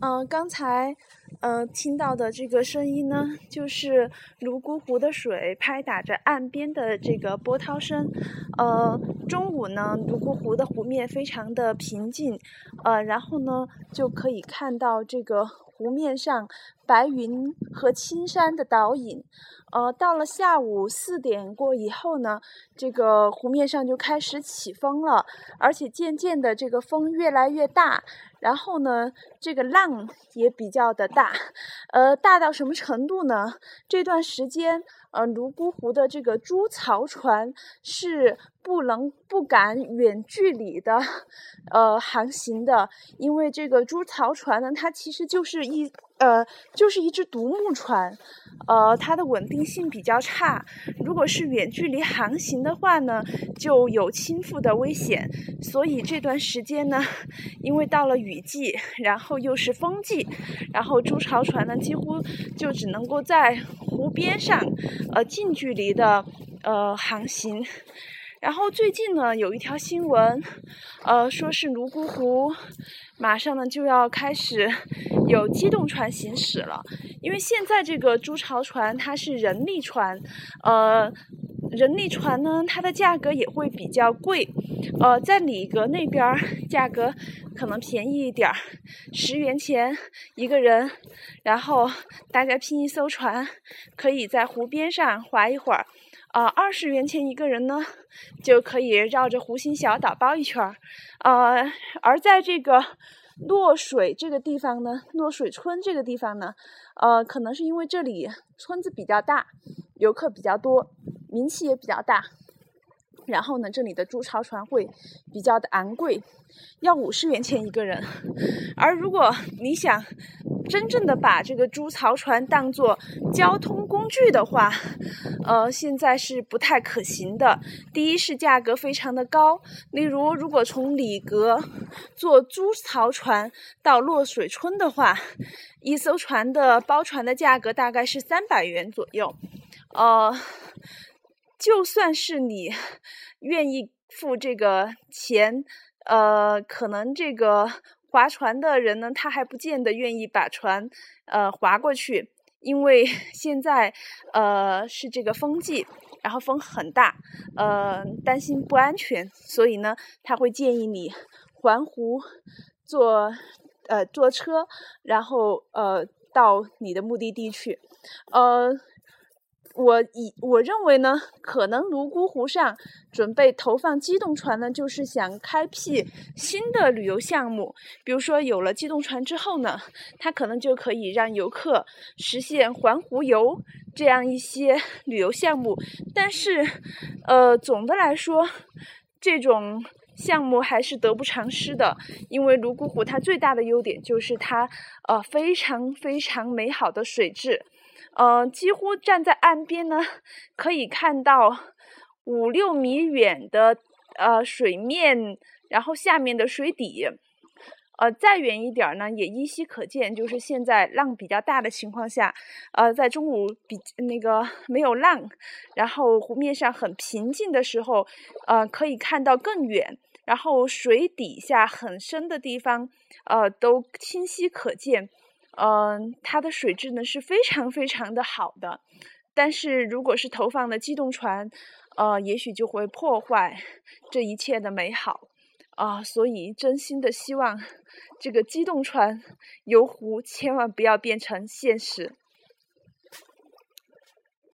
嗯，刚才，嗯，听到的这个声音呢，就是泸沽湖的水拍打着岸边的这个波涛声。呃，中午呢，泸沽湖的湖面非常的平静，呃，然后呢，就可以看到这个湖面上白云和青山的倒影。呃，到了下午四点过以后呢，这个湖面上就开始起风了，而且渐渐的这个风越来越大。然后呢，这个浪也比较的大，呃，大到什么程度呢？这段时间，呃，泸沽湖的这个猪槽船是不能不敢远距离的，呃，航行的，因为这个猪槽船呢，它其实就是一。呃，就是一只独木船，呃，它的稳定性比较差。如果是远距离航行的话呢，就有倾覆的危险。所以这段时间呢，因为到了雨季，然后又是风季，然后猪槽船呢几乎就只能够在湖边上，呃，近距离的呃航行。然后最近呢，有一条新闻，呃，说是泸沽湖马上呢就要开始有机动船行驶了，因为现在这个朱巢船它是人力船，呃，人力船呢它的价格也会比较贵，呃，在里格那边价格可能便宜一点儿，十元钱一个人，然后大家拼一艘船，可以在湖边上划一会儿。啊，二十元钱一个人呢，就可以绕着湖心小岛包一圈儿。呃，而在这个落水这个地方呢，落水村这个地方呢，呃，可能是因为这里村子比较大，游客比较多，名气也比较大。然后呢，这里的猪槽船会比较的昂贵，要五十元钱一个人。而如果你想真正的把这个猪槽船当做交通工具的话，呃，现在是不太可行的。第一是价格非常的高，例如如果从里格坐猪槽船到落水村的话，一艘船的包船的价格大概是三百元左右，呃。就算是你愿意付这个钱，呃，可能这个划船的人呢，他还不见得愿意把船呃划过去，因为 现在呃是这个风季，然后风很大，呃，担心不安全，所以呢，他会建议你环湖坐呃坐车，然后呃到你的目的地去，呃。我以我认为呢，可能泸沽湖上准备投放机动船呢，就是想开辟新的旅游项目。比如说，有了机动船之后呢，它可能就可以让游客实现环湖游这样一些 旅游项目。但是，呃，总的来说，这种项目还是得不偿失的，因为泸沽湖它最大的优点就是它呃非常非常美好的水质。嗯，几乎站在岸边呢，可以看到五六米远的呃水面，然后下面的水底，呃，再远一点呢，也依稀可见。就是现在浪比较大的情况下，呃，在中午比那个没有浪，然后湖面上很平静的时候，呃，可以看到更远，然后水底下很深的地方，呃，都清晰可见。嗯，它的水质呢是非常非常的好的，但是如果是投放的机动船，呃，也许就会破坏这一切的美好啊，所以真心的希望这个机动船游湖千万不要变成现实。